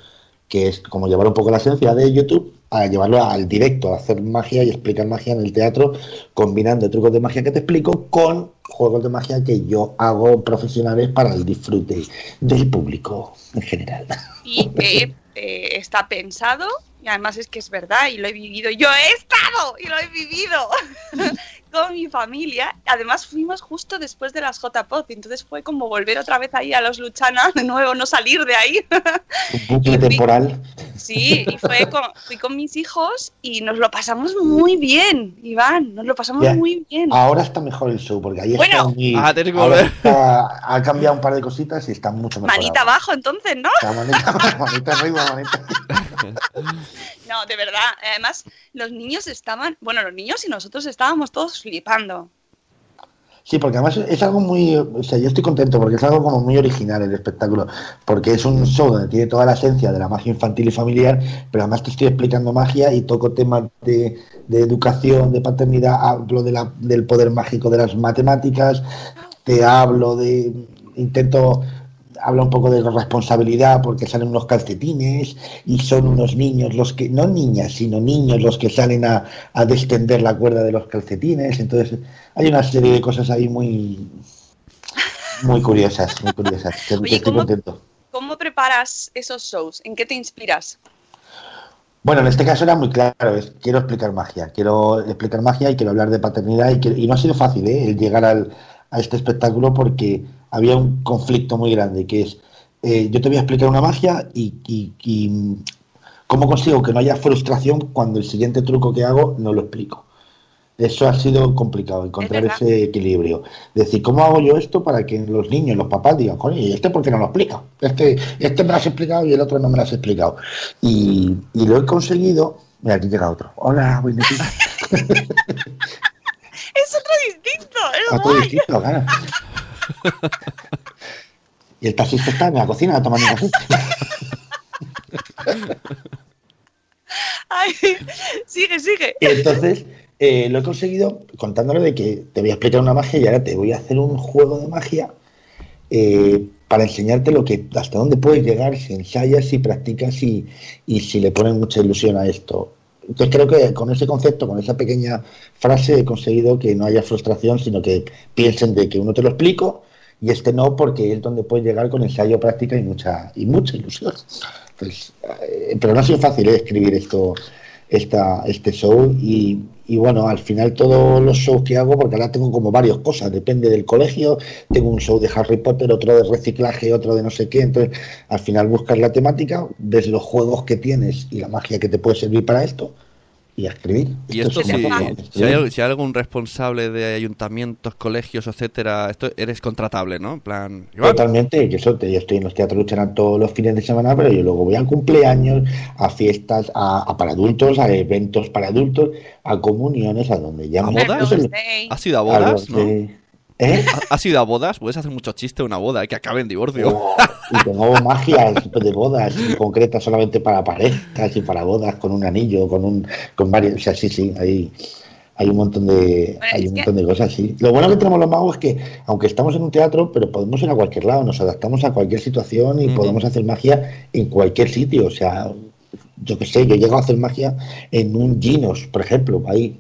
que es como llevar un poco la esencia de YouTube a llevarlo al directo, a hacer magia y explicar magia en el teatro, combinando trucos de magia que te explico con juegos de magia que yo hago profesionales para el disfrute del público en general. y que eh, está pensado y además es que es verdad y lo he vivido. Yo he estado y lo he vivido con mi familia. Además fuimos justo después de las JPOD, entonces fue como volver otra vez ahí a los Luchana, de nuevo, no salir de ahí. Un bucle temporal. Sí, y fue con, fui con mis hijos y nos lo pasamos muy bien, Iván, nos lo pasamos Ya. muy bien. Ahora está mejor el show, porque ahí Bueno. está muy... Ah, tienes que ahora volver. está- ha cambiado un par de cositas y está mucho mejor. Manita ahora. abajo entonces, ¿no? La manita, manita arriba, manita. No, de verdad. Además, los niños estaban, bueno, los niños y nosotros estábamos todos flipando. Sí, porque además es algo muy, o sea, yo estoy contento porque es algo como muy original el espectáculo, porque es un show donde tiene toda la esencia de la magia infantil y familiar, pero además te estoy explicando magia y toco temas de, de educación, de paternidad, hablo de la, del poder mágico de las matemáticas, te hablo de, intento habla un poco de responsabilidad porque salen unos calcetines y son unos niños los que, no niñas, sino niños los que salen a, a descender la cuerda de los calcetines. Entonces hay una serie de cosas ahí muy, muy curiosas, muy curiosas. Oye, estoy ¿cómo- contento. ¿Cómo preparas esos shows? ¿En qué te inspiras? Bueno, en este caso era muy claro, es, quiero explicar magia, quiero explicar magia y quiero hablar de paternidad y, quiero- y no ha sido fácil ¿eh? el llegar al, a este espectáculo porque había un conflicto muy grande que es, eh, yo te voy a explicar una magia y, y- y, mm, cómo consigo que no haya frustración cuando el siguiente truco que hago no lo explico. Eso ha sido complicado, encontrar ese equilibrio. Decir, ¿cómo hago yo esto para que los niños, los papás digan, coño, ¿y este por qué no lo explica? Este, este me lo has explicado y el otro no me lo has explicado. Y, y lo he conseguido. Mira, aquí llega otro. Hola, buenos días. Es otro distinto, es Otro guay. distinto, claro. Y el taxista está en la cocina tomando un café. Ay, sigue, sigue. Y entonces eh, lo he conseguido contándole de que te voy a explicar una magia y ahora te voy a hacer un juego de magia eh, para enseñarte lo que hasta dónde puedes llegar si ensayas, si practicas y, y si le pones mucha ilusión a esto. Entonces creo que con ese concepto, con esa pequeña frase he conseguido que no haya frustración, sino que piensen de que uno te lo explico y este no, porque es donde puedes llegar con ensayo, práctica y mucha y mucha ilusión. Pues, eh, pero no ha sido fácil eh, escribir esto, esta, este show y, y bueno, al final todos los shows que hago, porque ahora tengo como varias cosas, depende del colegio, tengo un show de Harry Potter, otro de reciclaje, otro de no sé qué, entonces al final buscas la temática, ves los juegos que tienes y la magia que te puede servir para esto y a escribir. Y esto es si, hay, si hay algún responsable de ayuntamientos, colegios, etcétera, esto eres contratable, ¿no? En plan, Totalmente, que eso, te- yo estoy en los teatros Lucharán todos los fines de semana, pero yo luego voy a cumpleaños, a fiestas, a, a para adultos, a eventos para adultos, a comuniones, a donde ya ¿A bodas? eso es- Birthday. ¿has ido a a bodas, los no? ¿Eh? ¿Ha- ¿Has ido a bodas? Puedes hacer muchos chistes de una boda, eh, que acabe en divorcio. Oh, y tengo magia de bodas concretas solamente para parejas y para bodas con un anillo, con un con varios, o sea, sí, sí, hay hay un montón de Bueno, hay un que- montón de cosas, sí. Lo bueno que tenemos los magos es que aunque estamos en un teatro, pero podemos ir a cualquier lado, nos adaptamos a cualquier situación y podemos hacer magia en cualquier sitio, o sea, yo qué sé, yo llego a hacer magia en un Ginos, por ejemplo, ahí.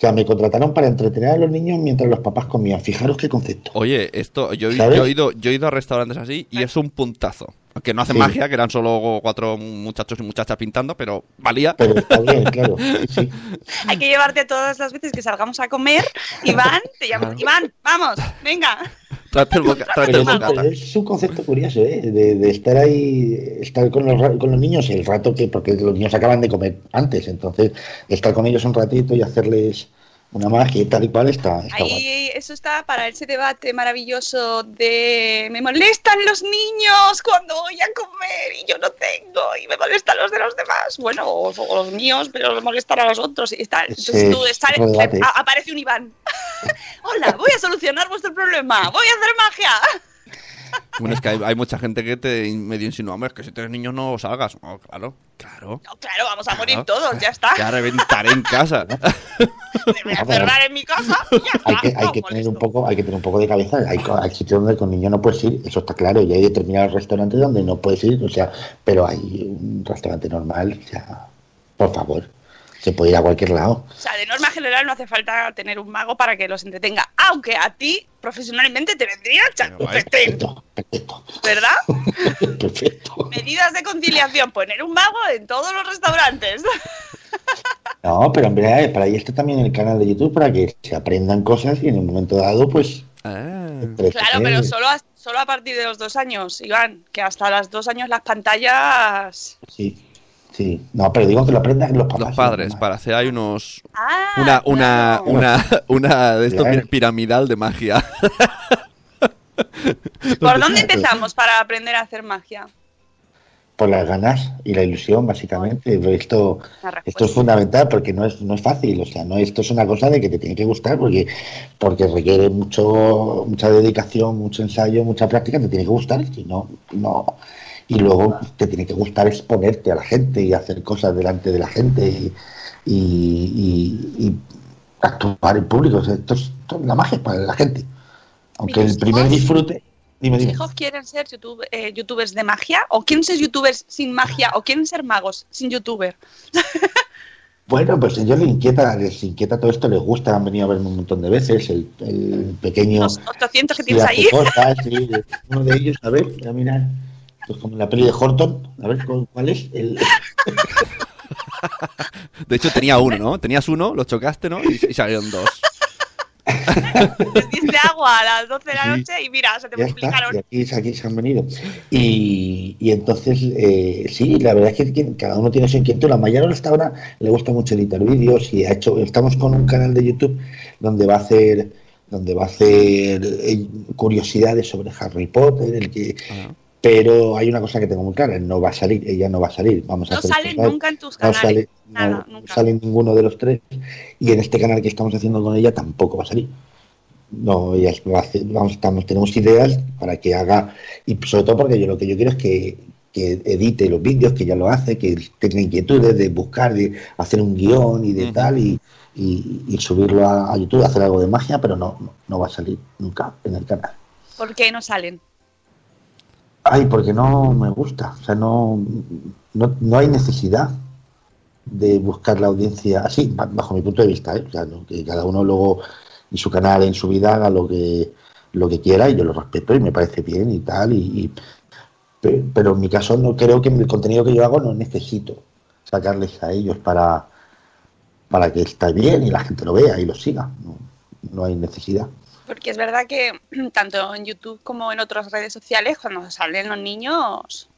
O sea, me contrataron para entretener a los niños mientras los papás comían. Fijaros qué concepto. Oye, esto, yo, he- ¿Sabes? yo he ido, yo he ido a restaurantes así y es un puntazo. Aunque no hacen Sí. magia, que eran solo cuatro muchachos y muchachas pintando, pero valía. Pero está bien, claro. Sí. Hay que llevarte todas las veces que salgamos a comer. Iván, te llamo. Claro. Iván, vamos, venga. El, boca, Pero es, un concepto curioso, ¿eh? De, de estar ahí, estar con los, ra- con los niños el rato que, porque los niños acaban de comer antes, entonces estar con ellos un ratito y hacerles una magia y tal y cual está, está guay. Ahí eso está para ese debate maravilloso de me molestan los niños cuando voy a comer y yo no tengo y me molestan los de los demás. Bueno, o, o los míos, pero les molestan a los otros y tal. Entonces Ese tú a- aparece un Iván. Hola, voy a solucionar vuestro problema. Voy a hacer magia. Bueno, es que hay, hay mucha gente que te medio insinúa, "Hombre, es que si tienes niños no salgas. Oh, claro, claro. No, claro, vamos a morir claro. todos, ya está. Ya reventaré en casa. Me voy a cerrar en mi casa y ya está. Hay que, hay No que tener un poco, hay que tener un poco de cabeza. Hay, hay sitios donde con niños no puedes ir, eso está claro. Y hay determinados restaurantes donde no puedes ir, o sea, pero hay un restaurante normal, o sea, por favor, se puede ir a cualquier lado. O sea, de norma general no hace falta tener un mago para que los entretenga, aunque a ti profesionalmente te vendría chapetén, Perfecto, perfecto, ¿verdad? perfecto. Medidas de conciliación, poner un mago en todos los restaurantes. No, pero hombre, eh, para ahí está también el canal de YouTube para que se aprendan cosas y en un momento dado, pues. Ah. Claro, pero solo a, solo a partir de los dos años, Iván, que hasta los dos años las pantallas... Sí, sí. No, pero digo que lo aprendan los papás. Los padres, para hacer hay unos... Ah, Una, una, una, una de esto Bien. piramidal de magia. ¿Por dónde empezamos para aprender a hacer magia? Por las ganas y la ilusión, básicamente. Esto, esto es fundamental porque no es, no es fácil. O sea, no esto es una cosa de que te tiene que gustar porque, porque requiere mucho, mucha dedicación, mucho ensayo, mucha práctica. Te tiene que gustar. Si no, no. Y luego te tiene que gustar exponerte a la gente y hacer cosas delante de la gente y, y- y- y actuar en público. O sea, esto es, esto es la magia es para la gente. Aunque Mis el primer disfrute. Dime, ¿Tus dime. hijos quieren ser YouTube- eh, youtubers de magia? ¿O quieren ser youtubers sin magia? ¿O quieren ser magos sin youtuber? Bueno, pues a ellos les inquieta, les inquieta todo esto, les gusta, han venido a verme un montón de veces, el, el pequeño... Los 800 que tienes ahí. cosas, sí, uno de ellos, a ver, a mirar, pues como la peli de Horton, a ver ¿cuál- cuál es, el, De hecho, tenía uno, ¿no? Tenías uno, lo chocaste, ¿no? Y, y salieron dos. Les diste agua a las 12 de la noche y mira, se te ya está, y aquí, aquí se han venido. Y, y entonces, eh, sí, la verdad es que cada uno tiene su inquietud. A Mayaro hasta ahora le gusta mucho editar vídeos y ha hecho, estamos con un canal de YouTube donde va a hacer donde va a hacer eh, curiosidades sobre Harry Potter, el que Ah. Pero hay una cosa que tengo muy clara, no va a salir, ella no va a salir. Vamos a No salen nunca en tus no canales. sale, Nada, no nunca. sale ninguno de los tres y en este canal que estamos haciendo con ella tampoco va a salir. No, ella va a hacer- vamos, estamos, tenemos ideas para que haga y sobre todo porque yo lo que yo quiero es que, que edite los vídeos, que ya lo hace, que tenga inquietudes de buscar, de hacer un guion y de tal y, y- y subirlo a, a YouTube, hacer algo de magia, pero no, no, no va a salir nunca en el canal. ¿Por qué no salen? Ay, porque no me gusta. O sea, no, no, no hay necesidad de buscar la audiencia así, ba- bajo mi punto de vista. ¿eh? O sea, que cada uno luego en su canal, en su vida, haga lo que, lo que quiera y yo lo respeto y me parece bien y tal. Y, y- pe- pero en mi caso no creo que el contenido que yo hago no necesito sacarles a ellos para, para que esté bien y la gente lo vea y lo siga. No, no hay necesidad. Porque es verdad que tanto en YouTube como en otras redes sociales, cuando salen los niños,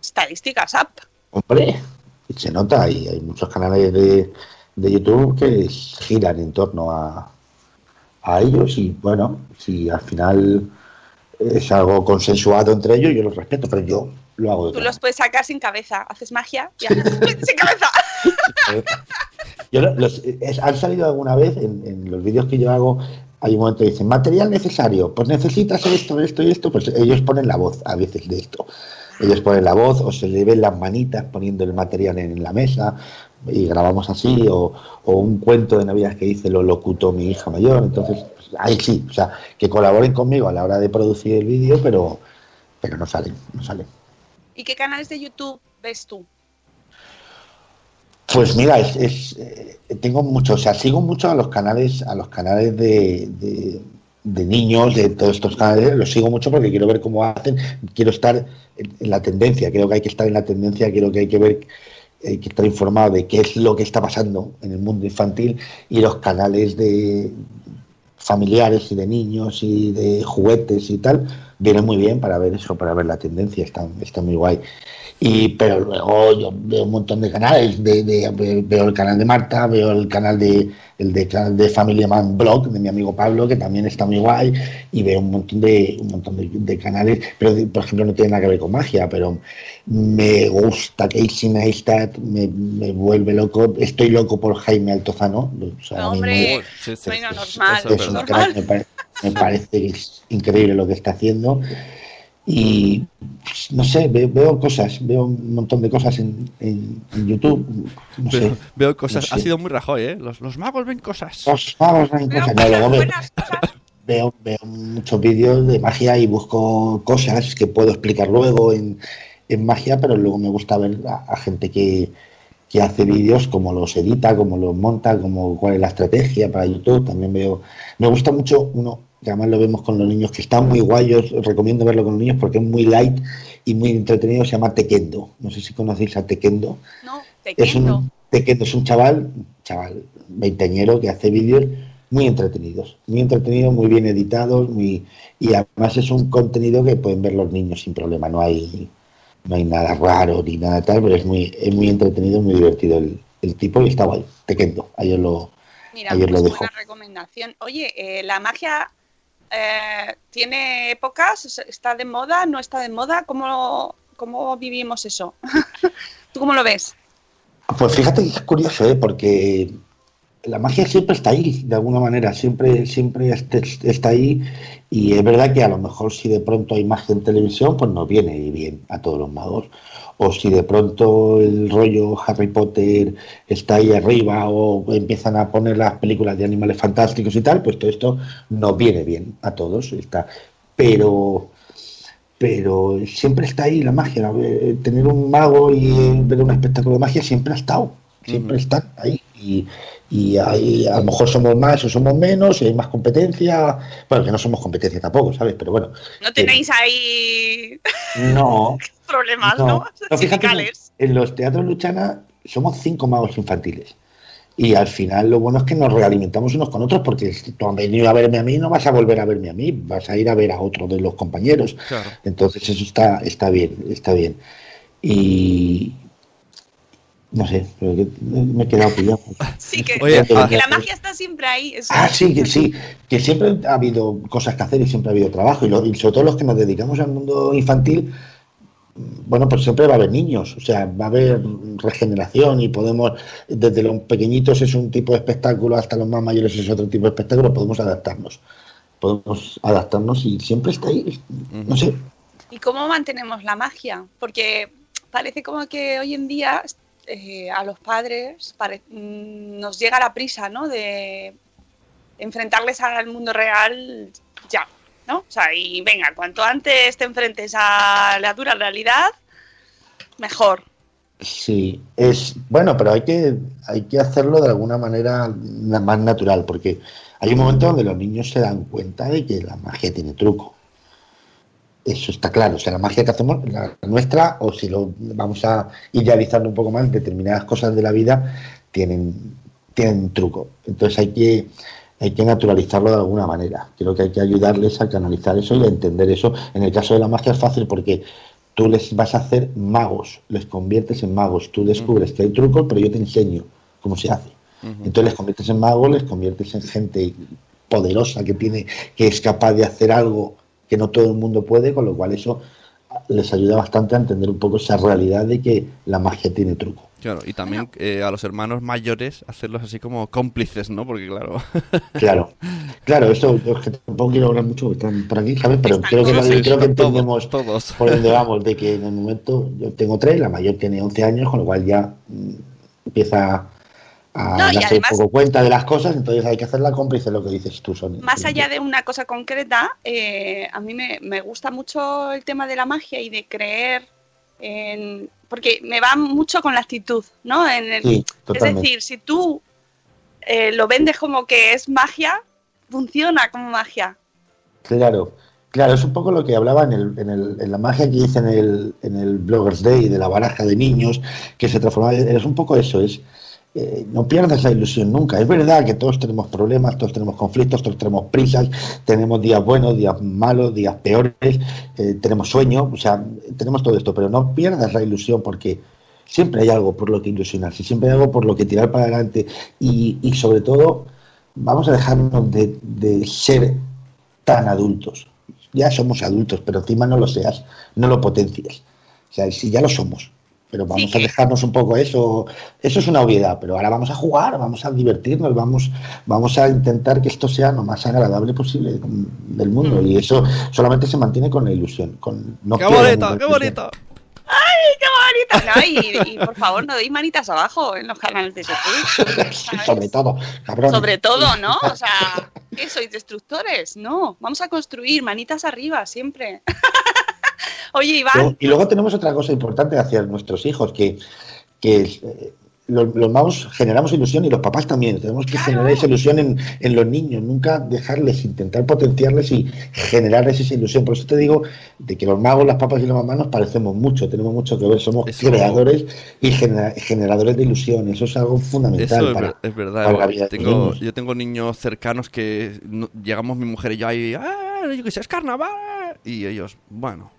estadísticas up. Hombre, se nota y hay muchos canales de, de YouTube que giran en torno a, a ellos y bueno, si al final es algo consensuado entre ellos, yo los respeto, pero yo lo hago de Tú los puedes sacar sin cabeza. Haces magia y haces sin cabeza. Yo los- es- han salido alguna vez en, en los vídeos que yo hago, hay un momento que dicen, material necesario, pues necesitas esto, esto y esto, pues ellos ponen la voz a veces de esto. Ellos ponen la voz o se le ven las manitas poniendo el material en la mesa y grabamos así, o, o un cuento de Navidad que dice lo locutó mi hija mayor. Entonces, pues, ahí sí, o sea, que colaboren conmigo a la hora de producir el vídeo, pero, pero no salen, no salen. ¿Y qué canales de YouTube ves tú? Pues mira, es, es, eh, tengo mucho, o sea, sigo mucho a los canales, a los canales de, de, niños, de todos estos canales, los sigo mucho porque quiero ver cómo hacen, quiero estar en, la tendencia, creo que hay que estar en la tendencia, creo que hay que ver, que estar informado de qué es lo que está pasando en el mundo infantil y los canales de familiares y de niños y de juguetes y tal, viene muy bien para ver eso, para ver la tendencia, está, está muy guay. Y, pero luego yo veo un montón de canales, de, de- veo el canal de Marta, veo el canal de el de, canal de Family Man Blog de mi amigo Pablo, que también está muy guay, y veo un montón de un montón de, de canales, pero de- por ejemplo no tiene nada que ver con magia, pero me gusta Casey Neistat, me, me vuelve loco, estoy loco por Jaime Altozano, o sea, No, hombre, normal, es verdad. normal. crack, me, pare- me parece que es increíble lo que está haciendo y pues, no sé, ve- veo, cosas, veo un montón de cosas en, en- en YouTube, no sé. Veo, veo cosas. no sé. Ha sido muy Rajoy, ¿eh? Los, los magos ven cosas. Pues, vamos, ven cosas. No, luego veo, veo, veo muchos vídeos de magia y busco cosas que puedo explicar luego en, en magia, pero luego me gusta ver a, a gente que, que hace vídeos, cómo los edita, cómo los monta, cómo, cuál es la estrategia para YouTube. También veo, me gusta mucho uno, que además lo vemos con los niños, que está muy guay, yo os recomiendo verlo con los niños porque es muy light y muy entretenido, se llama Tequendo. No sé si conocéis a Tequendo. No, te Es un, Tequendo es un chaval, chaval veinteañero que hace vídeos muy entretenidos, muy entretenidos, muy bien editados, muy y además es un contenido que pueden ver los niños sin problema, no hay no hay nada raro ni nada tal, pero es muy es muy entretenido, muy divertido el, el tipo y está guay. Tequendo, ahí os lo Mira, Ayer pues lo dejo. buena recomendación. Oye, eh, la magia eh, tiene épocas, está de moda, no está de moda. ¿Cómo, cómo vivimos eso? ¿Tú cómo lo ves? Pues fíjate que es curioso, ¿eh? porque la magia siempre está ahí, de alguna manera, siempre, siempre está ahí. Y es verdad que a lo mejor si de pronto hay magia en televisión, pues no viene bien a todos los magos. O si de pronto el rollo Harry Potter está ahí arriba o empiezan a poner las películas de animales fantásticos y tal, pues todo esto no viene bien a todos. Está. Pero pero siempre está ahí la magia. Eh, Tener un mago y ver un espectáculo de magia siempre ha estado, siempre están ahí. Y, y ahí a lo mejor somos más o somos menos, y hay más competencia. Bueno, que no somos competencia tampoco, ¿sabes? Pero bueno, ¿No tenéis ahí no. problemas, no? no. No, fíjate que Sindicales. en los teatros Luchana somos cinco magos infantiles. Y al final lo bueno es que nos realimentamos unos con otros, porque si tú has venido a verme a mí, no vas a volver a verme a mí, vas a ir a ver a otro de los compañeros. Claro. Entonces eso está, está bien, está bien. Y no sé, pero me he quedado pillado. Sí, que, Oye, que ah, la magia está siempre ahí. eso Ah, sí, que sí, que siempre ha habido cosas que hacer y siempre ha habido trabajo. Y, lo- y sobre todo los que nos dedicamos al mundo infantil, bueno, pues siempre va a haber niños, o sea, va a haber regeneración y podemos, desde los pequeñitos es un tipo de espectáculo hasta los más mayores es otro tipo de espectáculo, podemos adaptarnos. Podemos adaptarnos y siempre está ahí, no sé. ¿Y cómo mantenemos la magia? Porque parece como que hoy en día eh, a los padres mm, nos llega la prisa, ¿no? De enfrentarles al mundo real ya, ¿no? O sea, y venga, cuanto antes te enfrentes a la dura realidad, mejor. Sí, es bueno, pero hay que, hay que hacerlo de alguna manera más natural, porque hay un momento donde los niños se dan cuenta de que la magia tiene truco. Eso está claro. O sea, la magia que hacemos, la nuestra, o si lo vamos a idealizando un poco más, determinadas cosas de la vida tienen, tienen truco. Entonces hay que, hay que naturalizarlo de alguna manera. Creo que hay que ayudarles a canalizar eso y a entender eso. En el caso de la magia es fácil porque tú les vas a hacer magos, les conviertes en magos. Tú descubres que hay trucos, pero yo te enseño cómo se hace. Entonces les conviertes en magos, les conviertes en gente poderosa que tiene, que es capaz de hacer algo que no todo el mundo puede, con lo cual eso les ayuda bastante a entender un poco esa realidad de que la magia tiene truco. Claro, y también eh, a los hermanos mayores hacerlos así como cómplices, ¿no? Porque claro, Claro, claro, eso es que tampoco quiero hablar mucho, porque están por aquí, ¿sabes? Pero creo que, todos, creo que entendemos todos. por dónde vamos, de que en el momento yo tengo tres, la mayor tiene 11 años, con lo cual ya mm, empieza a No, y darse además- poco cuenta de las cosas, entonces hay que hacer la cómplice, lo que dices tú, Sonia. Más allá de una cosa concreta, eh, a mí me, me gusta mucho el tema de la magia y de creer en... Porque me va mucho con la actitud, ¿no? En el- Sí, es decir, si tú eh, lo vendes como que es magia, funciona como magia. Claro, claro, es un poco lo que hablaba en, el, en, el, en la magia que hice en el, en el Bloggers Day de la baraja de niños que se transformaba. Es un poco eso, es no pierdas la ilusión nunca. Es verdad que todos tenemos problemas, todos tenemos conflictos, todos tenemos prisas, tenemos días buenos, días malos, días peores, eh, tenemos sueño, o sea, tenemos todo esto, pero no pierdas la ilusión porque siempre hay algo por lo que ilusionarse, siempre hay algo por lo que tirar para adelante y, y sobre todo vamos a dejarnos de, de ser tan adultos. Ya somos adultos, pero encima no lo seas, no lo potencies. O sea, si ya lo somos, pero vamos Sí, a dejarnos un poco eso. Eso es una obviedad, pero ahora vamos a jugar, vamos a divertirnos, vamos, vamos a intentar que esto sea lo más agradable posible mm, del mundo. Y eso solamente se mantiene con la ilusión. Con, no ¡Qué quiero bonito, qué bonito! ¡Qué bonita! No, y, y, por favor, no deis manitas abajo en los canales de YouTube. ¿sabes? Sobre todo, cabrón. Sobre todo, ¿no? O sea, ¿qué sois destructores? No, vamos a construir manitas arriba siempre. Oye, Iván, Luego- y luego tenemos otra cosa importante hacia nuestros hijos, que, que eh, los, los magos generamos ilusión y los papás también. Tenemos que generar esa ilusión en, en los niños, nunca dejarles, intentar potenciarles y generarles esa ilusión. Por eso te digo de que los magos, las papas y las mamás nos parecemos mucho, tenemos mucho que ver, somos Eso- creadores y genera- generadores de ilusión. Eso es algo fundamental Eso es, para, ver- es verdad. para la vida de los tengo, yo tengo niños cercanos que no- llegamos mi mujer y yo ahí, "Ah, yo qué sé, es carnaval. Y ellos, bueno.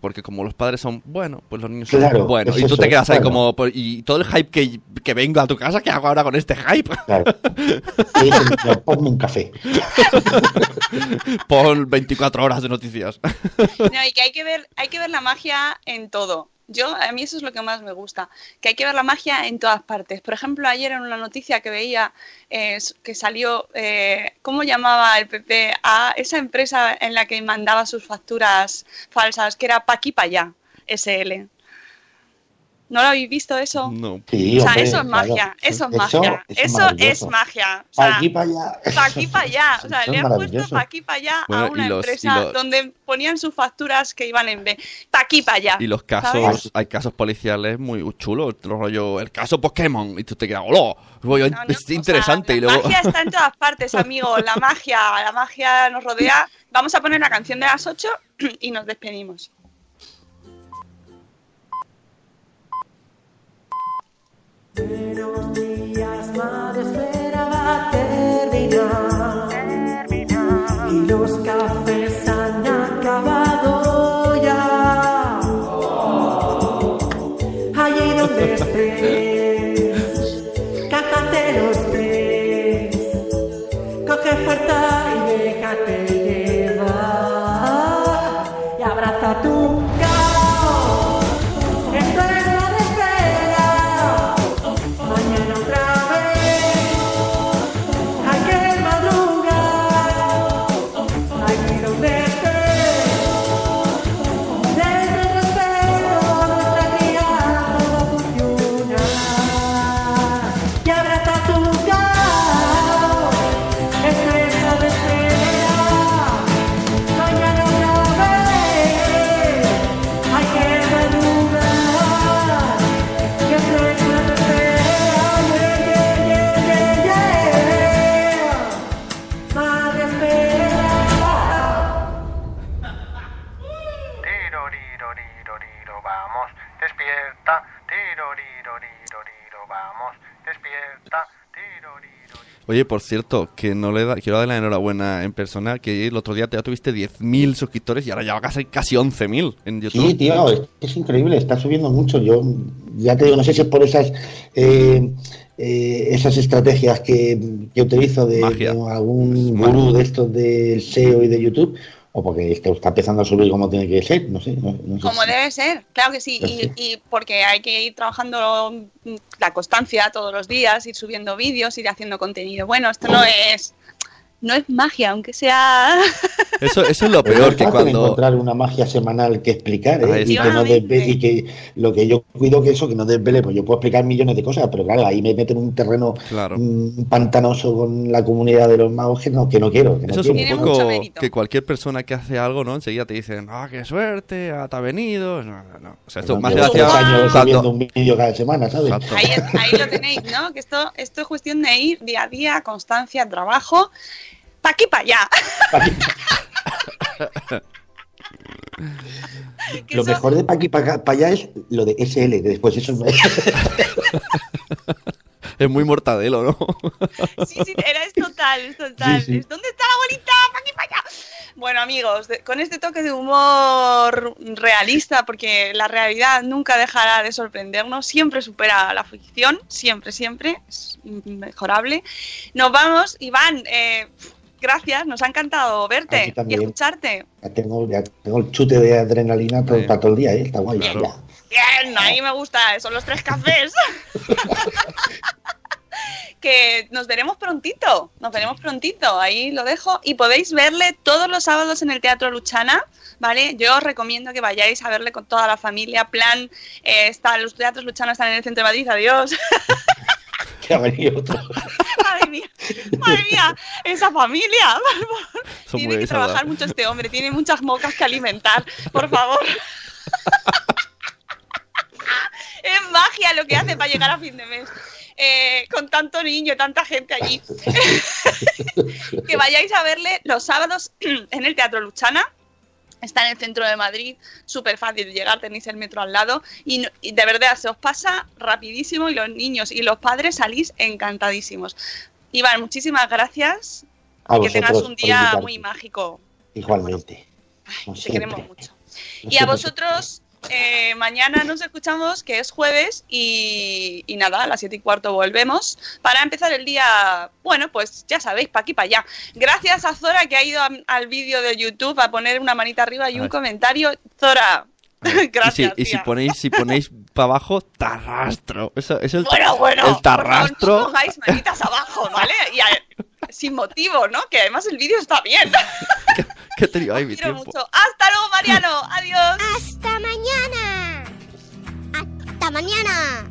Porque como los padres son bueno, pues los niños son Claro, buenos. es Y tú eso, te quedas ahí claro. como, pues, y todo el hype que, que vengo a tu casa, ¿qué hago ahora con este hype? Claro. Y dicen, "No, ponme un café. Pon 24 horas de noticias. no, y que hay que ver, hay que ver la magia en todo. Yo, a mí eso es lo que más me gusta, que hay que ver la magia en todas partes. Por ejemplo, ayer en una noticia que veía eh, que salió, eh, ¿cómo llamaba el PP a esa empresa en la que mandaba sus facturas falsas, que era pa' aquí pa' allá, SL? ¿No lo habéis visto eso? No. Sí, o sea, hombre, eso es magia, claro. eso es Eso magia, es eso es magia. O Pa' sea, aquí para allá. pa' aquí para allá. O sea, le han puesto maravilloso. pa' aquí para allá Bueno, a una los- empresa los- donde ponían sus facturas que iban en B. Pa' aquí para allá. Y los casos, ¿sabes? hay casos policiales muy chulos. Rollo, el caso Pokémon. Y tú te quedas, ¡hola! No, no, es o interesante. sea, y la luego. magia está en todas partes, amigo. La magia, la magia nos rodea. Vamos a poner la canción de las 8 y nos despedimos. Buenos días, madre espera va a terminar. Y los cafés han acabado Oye, por cierto, que no le da, quiero darle la enhorabuena en persona, que el otro día ya tuviste 10.000 suscriptores y ahora ya va casi, casi 11.000 en YouTube. Sí, tío, es, es increíble, está subiendo mucho. Yo ya te digo, no sé si es por esas eh, eh, esas estrategias que, que utilizo de, algún gurú de estos del SEO y de YouTube, o porque esto está empezando a subir como tiene que ser, no sé. No, no sé Como si- debe ser, claro que sí. Y, sí. y porque hay que ir trabajando la constancia todos los días, ir subiendo vídeos, ir haciendo contenido. Bueno, esto no es, no es magia, aunque sea. Eso, eso es lo peor, es que cuando... encontrar una magia semanal que explicar, ¿eh? Y que no desvele, y que lo que yo cuido que eso, que no desvele, pues yo puedo explicar millones de cosas, pero claro, ahí me meto en un terreno Claro. pantanoso con la comunidad de los magos que no, que no quiero. Que no Eso es quiero. un poco que cualquier persona que hace algo, ¿no? Enseguida te dicen, ah, qué suerte, ah, te ha venido. No, no, no. O sea, esto más gracias años subiendo un vídeo cada semana, ¿sabes? Exacto. Ahí, es- ahí lo tenéis, ¿no? Que esto, esto es cuestión de ir día a día, constancia, trabajo, pa' aquí, para allá. Lo mejor de pa' aquí para allá es lo de SL, que después eso Es muy mortadelo, ¿no? Sí, sí, era es total, es total. Sí, sí. Es, ¿Dónde está la bolita? Pa' aquí, pa' allá. Bueno, amigos, de- con este toque de humor realista, porque la realidad nunca dejará de sorprendernos, siempre supera la ficción, siempre, siempre, es inmejorable. Nos vamos, Iván, eh, gracias, nos ha encantado verte y escucharte. Ya tengo, ya tengo el chute de adrenalina para todo el día, ¿eh? Está guay. Claro. ya. Bien, ahí me gusta, son los tres cafés. que nos veremos prontito, nos veremos prontito, ahí lo dejo. Y podéis verle todos los sábados en el Teatro Luchana, ¿vale? Yo os recomiendo que vayáis a verle con toda la familia. Plan, eh, está, los teatros Luchana están en el centro de Madrid, adiós. Que ha venido otro. madre mía, madre mía, esa familia. Son tiene que trabajar mucho este hombre, tiene muchas mocas que alimentar, por favor. es magia lo que hace para llegar a fin de mes. Eh, con tanto niño, tanta gente allí. que vayáis a verle los sábados en el Teatro Luchana. Está en el centro de Madrid, súper fácil de llegar, tenéis el metro al lado y, no- y de verdad se os pasa rapidísimo y los niños y los padres salís encantadísimos. Iván, muchísimas gracias A y que tengas un día muy mágico. Igualmente. Te queremos mucho. Y a vosotros, eh, mañana nos escuchamos, que es jueves, y, y nada, a las 7 y cuarto volvemos para empezar el día, bueno, pues ya sabéis, para aquí, para allá. Gracias a Zora que ha ido a- al vídeo de YouTube a poner una manita arriba y un comentario. Zora, gracias. y si, y si ponéis, si ponéis para abajo, tarrastro. Eso es el, Bueno, bueno, el tarrastro. no pongáis manitas abajo, ¿vale? Y a- sin motivo, ¿no? Que además el vídeo está bien. ahí Os mi quiero tiempo. mucho. Hasta luego, Mariano. Adiós. ¡Hasta mañana! ¡Hasta mañana!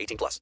18 plus.